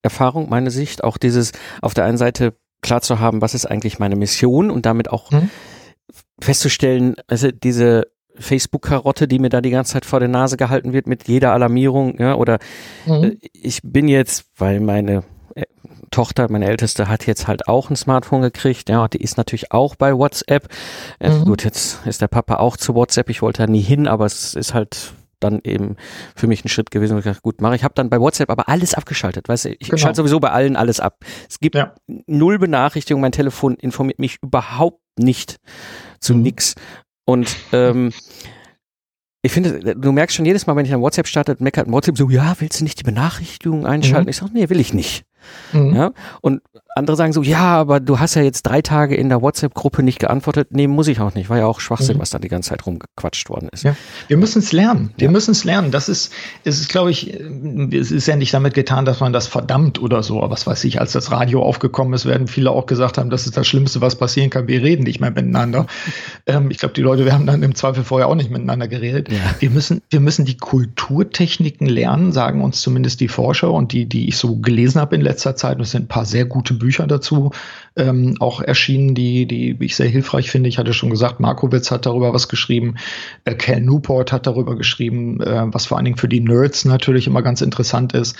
Erfahrung, meine Sicht, auch dieses auf der einen Seite klar zu haben, was ist eigentlich meine Mission und damit auch mhm. festzustellen, also diese Facebook-Karotte, die mir da die ganze Zeit vor der Nase gehalten wird mit jeder Alarmierung, ja, oder mhm. Äh, ich bin jetzt, weil meine Tochter, meine Älteste, hat jetzt halt auch ein Smartphone gekriegt. Ja, die ist natürlich auch bei WhatsApp. Äh, mhm. Gut, jetzt ist der Papa auch zu WhatsApp. Ich wollte da nie hin, aber es ist halt dann eben für mich ein Schritt gewesen, wo ich dachte, gut mache. Ich habe dann bei WhatsApp aber alles abgeschaltet. Weißt du, ich genau. schalte sowieso bei allen alles ab. Es gibt ja. null Benachrichtigungen, mein Telefon informiert mich überhaupt nicht zu mhm. nix. Und ähm, ich finde, du merkst schon jedes Mal, wenn ich ein WhatsApp starte, meckert WhatsApp so, ja, willst du nicht die Benachrichtigungen einschalten? Mhm. Ich sage, nee, will ich nicht. Mhm. Ja, und andere sagen so, ja, aber du hast ja jetzt drei Tage in der WhatsApp-Gruppe nicht geantwortet. Nee, muss ich auch nicht. War ja auch Schwachsinn, mhm. was da die ganze Zeit rumgequatscht worden ist. Ja. Wir müssen es lernen. Wir ja. müssen es lernen. Das ist, es ist, glaube ich, es ist ja nicht damit getan, dass man das verdammt oder so. Aber was weiß ich, als das Radio aufgekommen ist, werden viele auch gesagt haben, das ist das Schlimmste, was passieren kann. Wir reden nicht mehr miteinander. ähm, ich glaube, die Leute, wir haben dann im Zweifel vorher auch nicht miteinander geredet. Ja. Wir müssen, wir müssen die Kulturtechniken lernen, sagen uns zumindest die Forscher und die, die ich so gelesen habe in letzter Zeit. Und es sind ein paar sehr gute Bücher dazu ähm, auch erschienen, die, die ich sehr hilfreich finde. Ich hatte schon gesagt, Markowitz hat darüber was geschrieben, äh, Cal Newport hat darüber geschrieben, äh, was vor allen Dingen für die Nerds natürlich immer ganz interessant ist.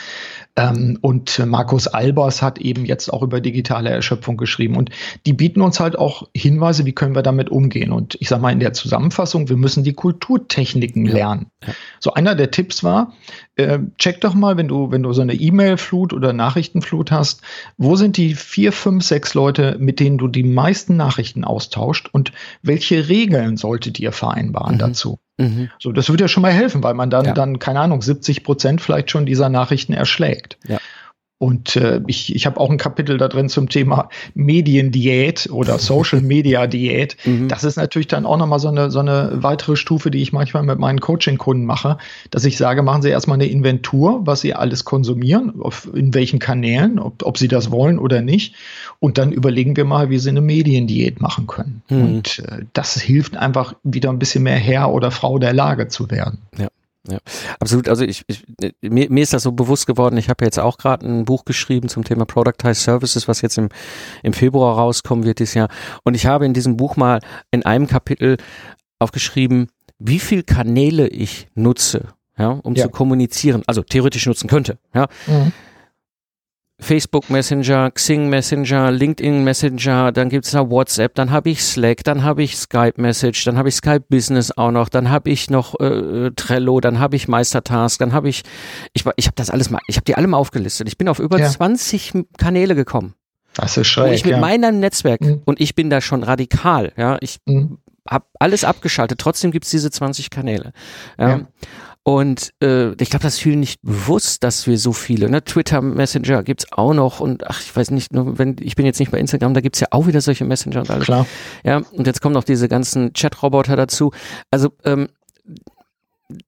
Ähm, und Markus Albers hat eben jetzt auch über digitale Erschöpfung geschrieben. Und die bieten uns halt auch Hinweise, wie können wir damit umgehen. Und ich sage mal in der Zusammenfassung, wir müssen die Kulturtechniken lernen. Ja. So einer der Tipps war, äh, check doch mal, wenn du, wenn du so eine E-Mail-Flut oder Nachrichtenflut hast, wo sind die vier, fünf, sechs Leute, mit denen du die meisten Nachrichten austauscht und welche Regeln solltet ihr vereinbaren mhm. dazu? Mhm. So, das würde ja schon mal helfen, weil man dann, ja. dann, keine Ahnung, 70 Prozent vielleicht schon dieser Nachrichten erschlägt. Ja. Und äh, ich, ich habe auch ein Kapitel da drin zum Thema Mediendiät oder Social Media Diät. Mhm. Das ist natürlich dann auch nochmal so eine, so eine weitere Stufe, die ich manchmal mit meinen Coaching-Kunden mache, dass ich sage, machen Sie erstmal eine Inventur, was Sie alles konsumieren, auf, in welchen Kanälen, ob, ob Sie das wollen oder nicht. Und dann überlegen wir mal, wie Sie eine Mediendiät machen können. Mhm. Und äh, das hilft einfach wieder ein bisschen mehr Herr oder Frau der Lage zu werden. Ja. Ja, absolut. Also ich, ich mir, mir ist das so bewusst geworden. Ich habe jetzt auch gerade ein Buch geschrieben zum Thema Productized Services, was jetzt im, im Februar rauskommen wird dieses Jahr. Und ich habe in diesem Buch mal in einem Kapitel aufgeschrieben, wie viel Kanäle ich nutze, ja, um ja. zu kommunizieren. Also theoretisch nutzen könnte. Ja. Mhm. Facebook Messenger, Xing Messenger, LinkedIn Messenger, dann gibt's da WhatsApp, dann habe ich Slack, dann habe ich Skype Message, dann habe ich Skype Business auch noch, dann habe ich noch äh, Trello, dann habe ich Meistertask, dann habe ich, ich, ich habe das alles mal, ich habe die alle mal aufgelistet. Ich bin auf über ja. 20 Kanäle gekommen. Das ist schräg. Wo ich mit ja. meinem Netzwerk, mhm. und ich bin da schon radikal, ja, ich mhm. habe alles abgeschaltet, trotzdem gibt's diese 20 Kanäle. Ja. ja. Und äh, ich glaube, das ist vielen nicht bewusst, dass wir so viele, ne? Twitter Messenger gibt's auch noch und ach, ich weiß nicht, nur wenn, ich bin jetzt nicht bei Instagram, da gibt's ja auch wieder solche Messenger und alles. Klar. Ja, und jetzt kommen noch diese ganzen Chat-Roboter dazu. Also ähm,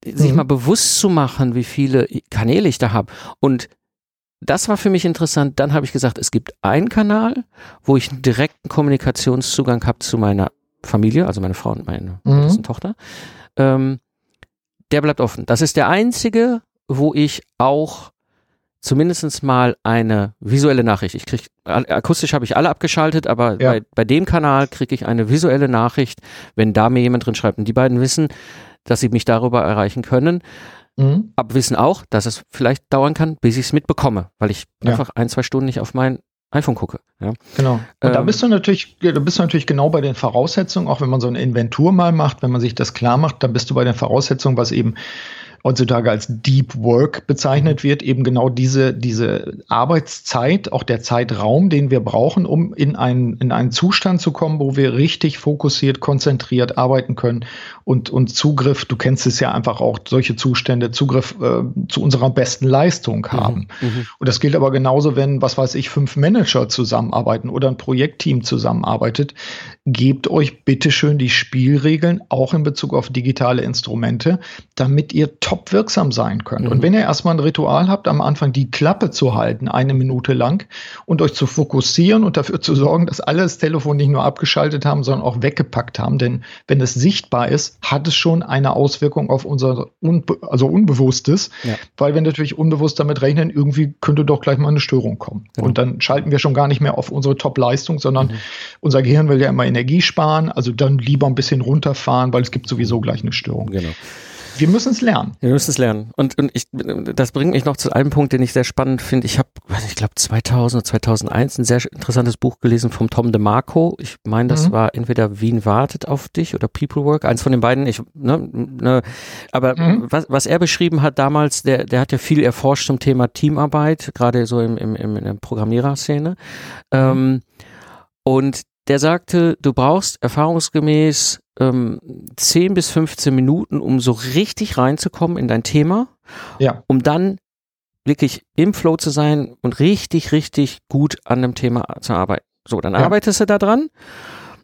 sich mhm. mal bewusst zu machen, wie viele Kanäle ich da habe. Und das war für mich interessant. Dann habe ich gesagt, es gibt einen Kanal, wo ich einen direkten Kommunikationszugang habe zu meiner Familie, also meine Frau und meine mhm. Tochter. Ähm, der bleibt offen. Das ist der einzige, wo ich auch zumindest mal eine visuelle Nachricht. Ich krieg akustisch habe ich alle abgeschaltet, aber ja. bei, bei dem Kanal kriege ich eine visuelle Nachricht, wenn da mir jemand drin schreibt. Und die beiden wissen, dass sie mich darüber erreichen können. Mhm. Aber wissen auch, dass es vielleicht dauern kann, bis ich es mitbekomme, weil ich ja. einfach ein, zwei Stunden nicht auf mein iPhone gucke. Ja. Genau. Und ähm, da bist du natürlich, da bist du natürlich genau bei den Voraussetzungen, auch wenn man so eine Inventur mal macht, wenn man sich das klar macht, dann bist du bei den Voraussetzungen, was eben heutzutage als Deep Work bezeichnet wird, eben genau diese, diese Arbeitszeit, auch der Zeitraum, den wir brauchen, um in einen, in einen Zustand zu kommen, wo wir richtig fokussiert, konzentriert arbeiten können und, und Zugriff, du kennst es ja einfach auch, solche Zustände, Zugriff äh, zu unserer besten Leistung mhm, haben. Mhm, und das gilt aber genauso, wenn, was weiß ich, fünf Manager zusammenarbeiten oder ein Projektteam zusammenarbeitet. Gebt euch bitteschön die Spielregeln, auch in Bezug auf digitale Instrumente, damit ihr top wirksam sein könnt. Mhm. Und wenn ihr erstmal ein Ritual habt, am Anfang die Klappe zu halten, eine Minute lang und euch zu fokussieren und dafür zu sorgen, dass alle das Telefon nicht nur abgeschaltet haben, sondern auch weggepackt haben. Denn wenn es sichtbar ist, hat es schon eine Auswirkung auf unser Unbe also Unbewusstes, ja. weil wir natürlich unbewusst damit rechnen, irgendwie könnte doch gleich mal eine Störung kommen. Genau. Und dann schalten wir schon gar nicht mehr auf unsere Top-Leistung, sondern mhm. unser Gehirn will ja immer Energie sparen, also dann lieber ein bisschen runterfahren, weil es gibt sowieso gleich eine Störung. Genau. Wir müssen es lernen. Wir müssen es lernen. Und, und ich, das bringt mich noch zu einem Punkt, den ich sehr spannend finde. Ich habe, ich glaube 2000 oder 2001 ein sehr interessantes Buch gelesen vom Tom DeMarco. Ich meine, das mhm. war entweder Wien wartet auf dich oder People Work, eins von den beiden. Ich, ne, ne, aber mhm. was, was er beschrieben hat damals, der, der hat ja viel erforscht zum Thema Teamarbeit, gerade so im, im, im, in der Programmiererszene. Mhm. Ähm, und der sagte, du brauchst erfahrungsgemäß ähm, 10 bis 15 Minuten, um so richtig reinzukommen in dein Thema, ja. um dann wirklich im Flow zu sein und richtig, richtig gut an dem Thema zu arbeiten. So, dann ja. arbeitest du da dran.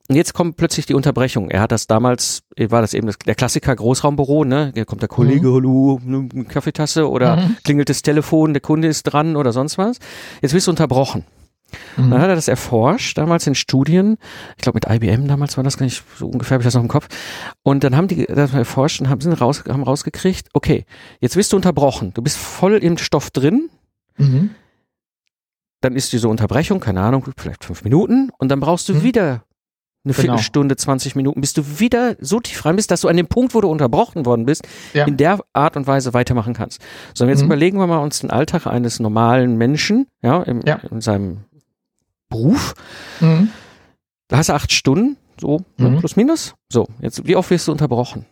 Und jetzt kommt plötzlich die Unterbrechung. Er hat das damals, war das eben das, der Klassiker Großraumbüro, ne? Hier kommt der Kollege, mhm. hallo, eine Kaffeetasse oder mhm. klingelt das Telefon, der Kunde ist dran oder sonst was. Jetzt wirst du unterbrochen. Mhm. Dann hat er das erforscht, damals in Studien. Ich glaube, mit IBM damals war das gar nicht so ungefähr, habe ich das noch im Kopf. Und dann haben die das erforscht und haben, sind raus, haben rausgekriegt, okay, jetzt wirst du unterbrochen. Du bist voll im Stoff drin. Mhm. Dann ist diese Unterbrechung, keine Ahnung, vielleicht fünf Minuten. Und dann brauchst du mhm. wieder eine genau. Viertelstunde, 20 Minuten, bis du wieder so tief rein bist, dass du an dem Punkt, wo du unterbrochen worden bist, ja. in der Art und Weise weitermachen kannst. So, jetzt mhm. überlegen wir mal uns den Alltag eines normalen Menschen, ja, im, ja. in seinem Beruf. Mhm. Da hast du acht Stunden, so ne, mhm. plus minus. So, jetzt, wie oft wirst du unterbrochen?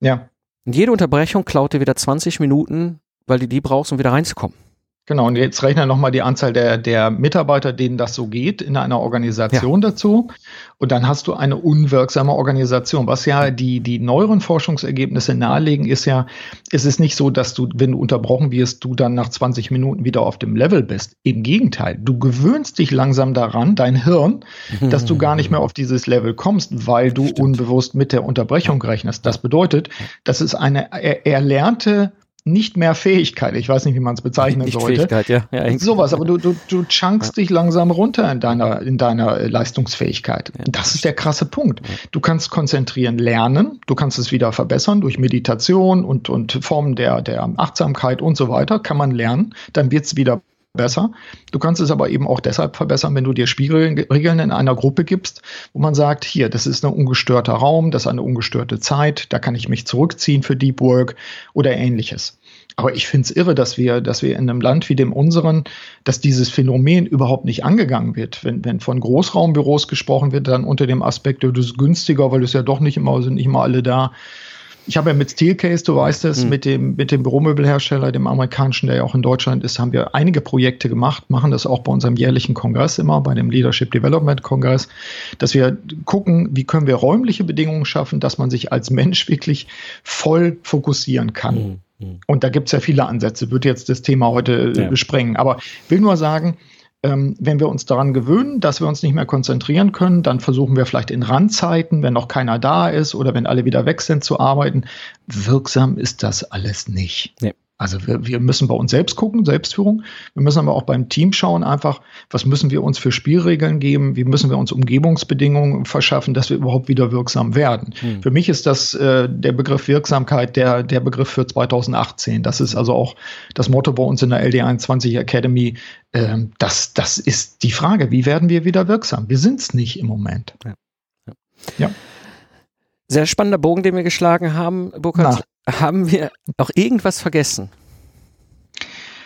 Ja. Und jede Unterbrechung klaut dir wieder 20 Minuten, weil du die brauchst, um wieder reinzukommen. Genau, und jetzt rechne nochmal die Anzahl der, der Mitarbeiter, denen das so geht, in einer Organisation ja. dazu. Und dann hast du eine unwirksame Organisation. Was ja die, die neueren Forschungsergebnisse nahelegen, ist ja, es ist nicht so, dass du, wenn du unterbrochen wirst, du dann nach 20 Minuten wieder auf dem Level bist. Im Gegenteil, du gewöhnst dich langsam daran, dein Hirn, dass du gar nicht mehr auf dieses Level kommst, weil du Stimmt. unbewusst mit der Unterbrechung rechnest. Das bedeutet, das ist eine erlernte nicht mehr Fähigkeit. Ich weiß nicht, wie man es bezeichnen nicht sollte. Fähigkeit, ja. ja Sowas, aber du, du, du chunkst ja. dich langsam runter in deiner, in deiner äh, Leistungsfähigkeit. Ja. Das ist der krasse Punkt. Du kannst konzentrieren lernen, du kannst es wieder verbessern durch Meditation und, und Formen der, der Achtsamkeit und so weiter, kann man lernen. Dann wird es wieder besser. Du kannst es aber eben auch deshalb verbessern, wenn du dir Spielregeln in einer Gruppe gibst, wo man sagt, hier, das ist ein ungestörter Raum, das ist eine ungestörte Zeit, da kann ich mich zurückziehen für Deep Work oder ähnliches. Aber ich finde es irre, dass wir, dass wir in einem Land wie dem unseren, dass dieses Phänomen überhaupt nicht angegangen wird. Wenn, wenn von Großraumbüros gesprochen wird, dann unter dem Aspekt, das ist günstiger, weil es ja doch nicht immer, sind nicht immer alle da. Ich habe ja mit Steelcase, du weißt es, mhm. mit dem, mit dem Büromöbelhersteller, dem amerikanischen, der ja auch in Deutschland ist, haben wir einige Projekte gemacht, machen das auch bei unserem jährlichen Kongress immer, bei dem Leadership Development Kongress, dass wir gucken, wie können wir räumliche Bedingungen schaffen, dass man sich als Mensch wirklich voll fokussieren kann. Mhm. Und da gibt es ja viele Ansätze, wird jetzt das Thema heute ja. besprengen. Aber will nur sagen, ähm, wenn wir uns daran gewöhnen, dass wir uns nicht mehr konzentrieren können, dann versuchen wir vielleicht in Randzeiten, wenn noch keiner da ist oder wenn alle wieder weg sind, zu arbeiten. Wirksam ist das alles nicht. Nee. Also wir, wir müssen bei uns selbst gucken, Selbstführung. Wir müssen aber auch beim Team schauen, einfach, was müssen wir uns für Spielregeln geben, wie müssen wir uns Umgebungsbedingungen verschaffen, dass wir überhaupt wieder wirksam werden. Hm. Für mich ist das äh, der Begriff Wirksamkeit der, der Begriff für 2018. Das ist also auch das Motto bei uns in der LD21 Academy. Äh, das, das ist die Frage, wie werden wir wieder wirksam? Wir sind es nicht im Moment. Ja. ja. ja. Sehr spannender Bogen, den wir geschlagen haben, Burkhard. Haben wir auch irgendwas vergessen?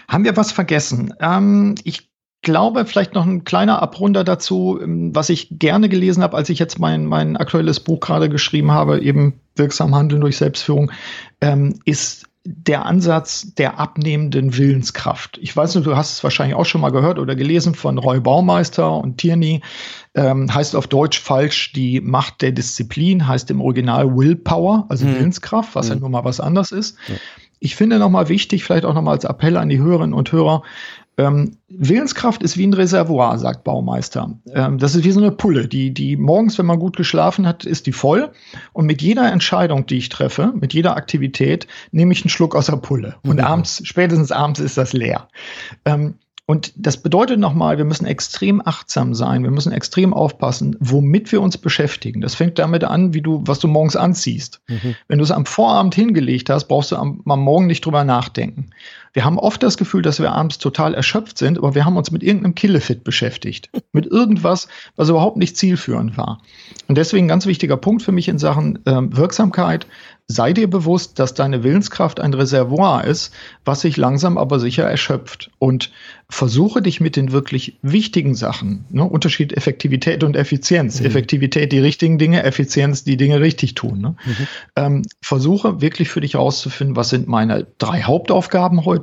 Haben wir was vergessen? Ähm, ich glaube, vielleicht noch ein kleiner Abrunder dazu, ähm, was ich gerne gelesen habe, als ich jetzt mein, mein aktuelles Buch gerade geschrieben habe, eben Wirksam Handeln durch Selbstführung, ähm, ist der Ansatz der abnehmenden Willenskraft. Ich weiß nicht, du hast es wahrscheinlich auch schon mal gehört oder gelesen von Roy Baumeister und Tierney. Ähm, heißt auf Deutsch falsch die Macht der Disziplin, heißt im Original Willpower, also mhm. Willenskraft, was mhm. ja nun mal was anderes ist. Ja. Ich finde nochmal wichtig, vielleicht auch nochmal als Appell an die Hörerinnen und Hörer, ähm, Willenskraft ist wie ein Reservoir, sagt Baumeister. Ähm, das ist wie so eine Pulle, die, die morgens, wenn man gut geschlafen hat, ist die voll. Und mit jeder Entscheidung, die ich treffe, mit jeder Aktivität, nehme ich einen Schluck aus der Pulle. Und mhm. abends, spätestens abends ist das leer. Ähm, und das bedeutet nochmal, wir müssen extrem achtsam sein, wir müssen extrem aufpassen, womit wir uns beschäftigen. Das fängt damit an, wie du, was du morgens anziehst. Mhm. Wenn du es am Vorabend hingelegt hast, brauchst du am, am Morgen nicht drüber nachdenken. Wir haben oft das Gefühl, dass wir abends total erschöpft sind, aber wir haben uns mit irgendeinem Killefit beschäftigt. mit irgendwas, was überhaupt nicht zielführend war. Und deswegen ganz wichtiger Punkt für mich in Sachen ähm, Wirksamkeit sei dir bewusst, dass deine Willenskraft ein Reservoir ist, was sich langsam aber sicher erschöpft. Und versuche dich mit den wirklich wichtigen Sachen, ne, Unterschied Effektivität und Effizienz. Mhm. Effektivität die richtigen Dinge, Effizienz die Dinge richtig tun. Ne? Mhm. Ähm, versuche wirklich für dich herauszufinden, was sind meine drei Hauptaufgaben heute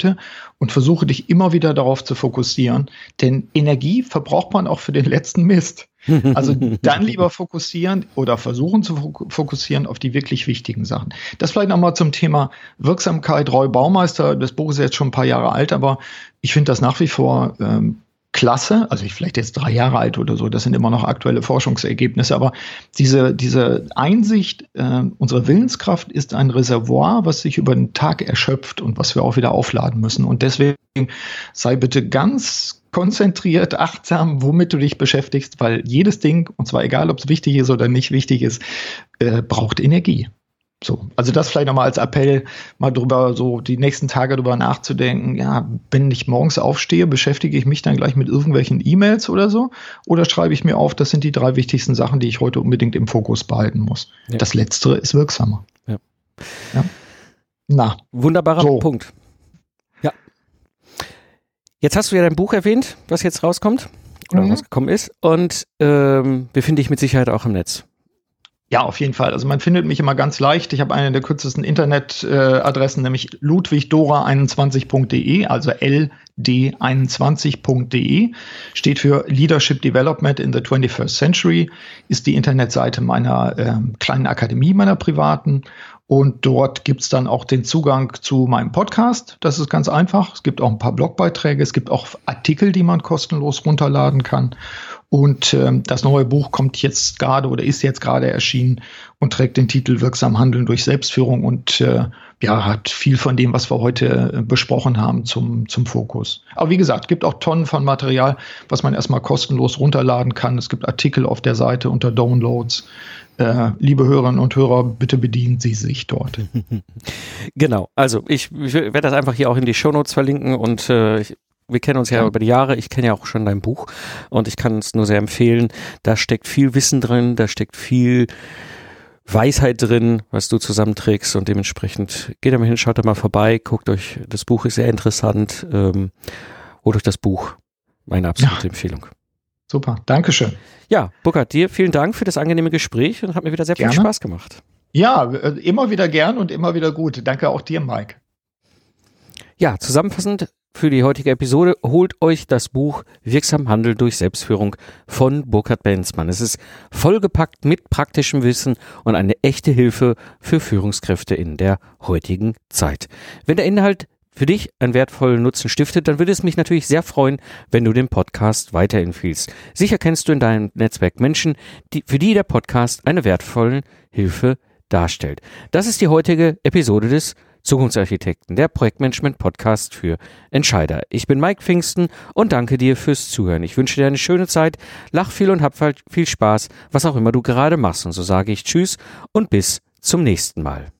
und versuche dich immer wieder darauf zu fokussieren. Denn Energie verbraucht man auch für den letzten Mist. Also dann lieber fokussieren oder versuchen zu fokussieren auf die wirklich wichtigen Sachen. Das vielleicht nochmal zum Thema Wirksamkeit. Roy Baumeister, das Buch ist jetzt schon ein paar Jahre alt, aber ich finde das nach wie vor ähm, klasse. Also ich vielleicht jetzt drei Jahre alt oder so, das sind immer noch aktuelle Forschungsergebnisse, aber diese, diese Einsicht, äh, unsere Willenskraft ist ein Reservoir, was sich über den Tag erschöpft und was wir auch wieder aufladen müssen. Und deswegen sei bitte ganz konzentriert, achtsam, womit du dich beschäftigst, weil jedes Ding, und zwar egal, ob es wichtig ist oder nicht wichtig ist, äh, braucht Energie. So, also das vielleicht nochmal als Appell, mal drüber, so die nächsten Tage drüber nachzudenken. Ja, wenn ich morgens aufstehe, beschäftige ich mich dann gleich mit irgendwelchen E-Mails oder so? Oder schreibe ich mir auf, das sind die drei wichtigsten Sachen, die ich heute unbedingt im Fokus behalten muss? Ja. Das Letztere ist wirksamer. Ja. ja. Na. Wunderbarer so. Punkt. Ja. Jetzt hast du ja dein Buch erwähnt, was jetzt rauskommt oder mhm. rausgekommen ist. Und ähm, befinde ich mit Sicherheit auch im Netz. Ja, auf jeden Fall. Also man findet mich immer ganz leicht. Ich habe eine der kürzesten Internetadressen, äh, nämlich ludwigdora21.de, also ld21.de. Steht für Leadership Development in the 21st Century, ist die Internetseite meiner äh, kleinen Akademie, meiner privaten. Und dort gibt's dann auch den Zugang zu meinem Podcast. Das ist ganz einfach. Es gibt auch ein paar Blogbeiträge. Es gibt auch Artikel, die man kostenlos runterladen kann. Und ähm, das neue Buch kommt jetzt gerade oder ist jetzt gerade erschienen und trägt den Titel Wirksam Handeln durch Selbstführung und äh, ja, hat viel von dem, was wir heute äh, besprochen haben, zum, zum Fokus. Aber wie gesagt, gibt auch Tonnen von Material, was man erstmal kostenlos runterladen kann. Es gibt Artikel auf der Seite unter Downloads. Äh, liebe Hörerinnen und Hörer, bitte bedienen Sie sich dort. Genau, also ich, ich werde das einfach hier auch in die Shownotes verlinken und äh, ich wir kennen uns ja, ja, über die Jahre. Ich kenne ja auch schon dein Buch und ich kann es nur sehr empfehlen. Da steckt viel Wissen drin, da steckt viel Weisheit drin, was du zusammenträgst und dementsprechend geht mal hin, schaut da mal vorbei, guckt euch, das Buch ist sehr interessant, ähm, holt euch das Buch. Meine absolute ja. Empfehlung. Super, Dankeschön. Ja, Burkhard, dir vielen Dank für das angenehme Gespräch und hat mir wieder sehr Gerne. viel Spaß gemacht. Ja, äh, immer wieder gern und immer wieder gut. Danke auch dir, Mike. Ja, zusammenfassend für die heutige Episode holt euch das Buch Wirksam Handel durch Selbstführung von Burkhard Benzmann. Es ist vollgepackt mit praktischem Wissen und eine echte Hilfe für Führungskräfte in der heutigen Zeit. Wenn der Inhalt für dich einen wertvollen Nutzen stiftet, dann würde es mich natürlich sehr freuen, wenn du den Podcast weiterempfiehlst. Sicher kennst du in deinem Netzwerk Menschen, die, für die der Podcast eine wertvolle Hilfe darstellt. Das ist die heutige Episode des Zukunftsarchitekten, der Projektmanagement-Podcast für Entscheider. Ich bin Mike Pfingsten und danke dir fürs Zuhören. Ich wünsche dir eine schöne Zeit, lach viel und hab viel Spaß, was auch immer du gerade machst. Und so sage ich Tschüss und bis zum nächsten Mal.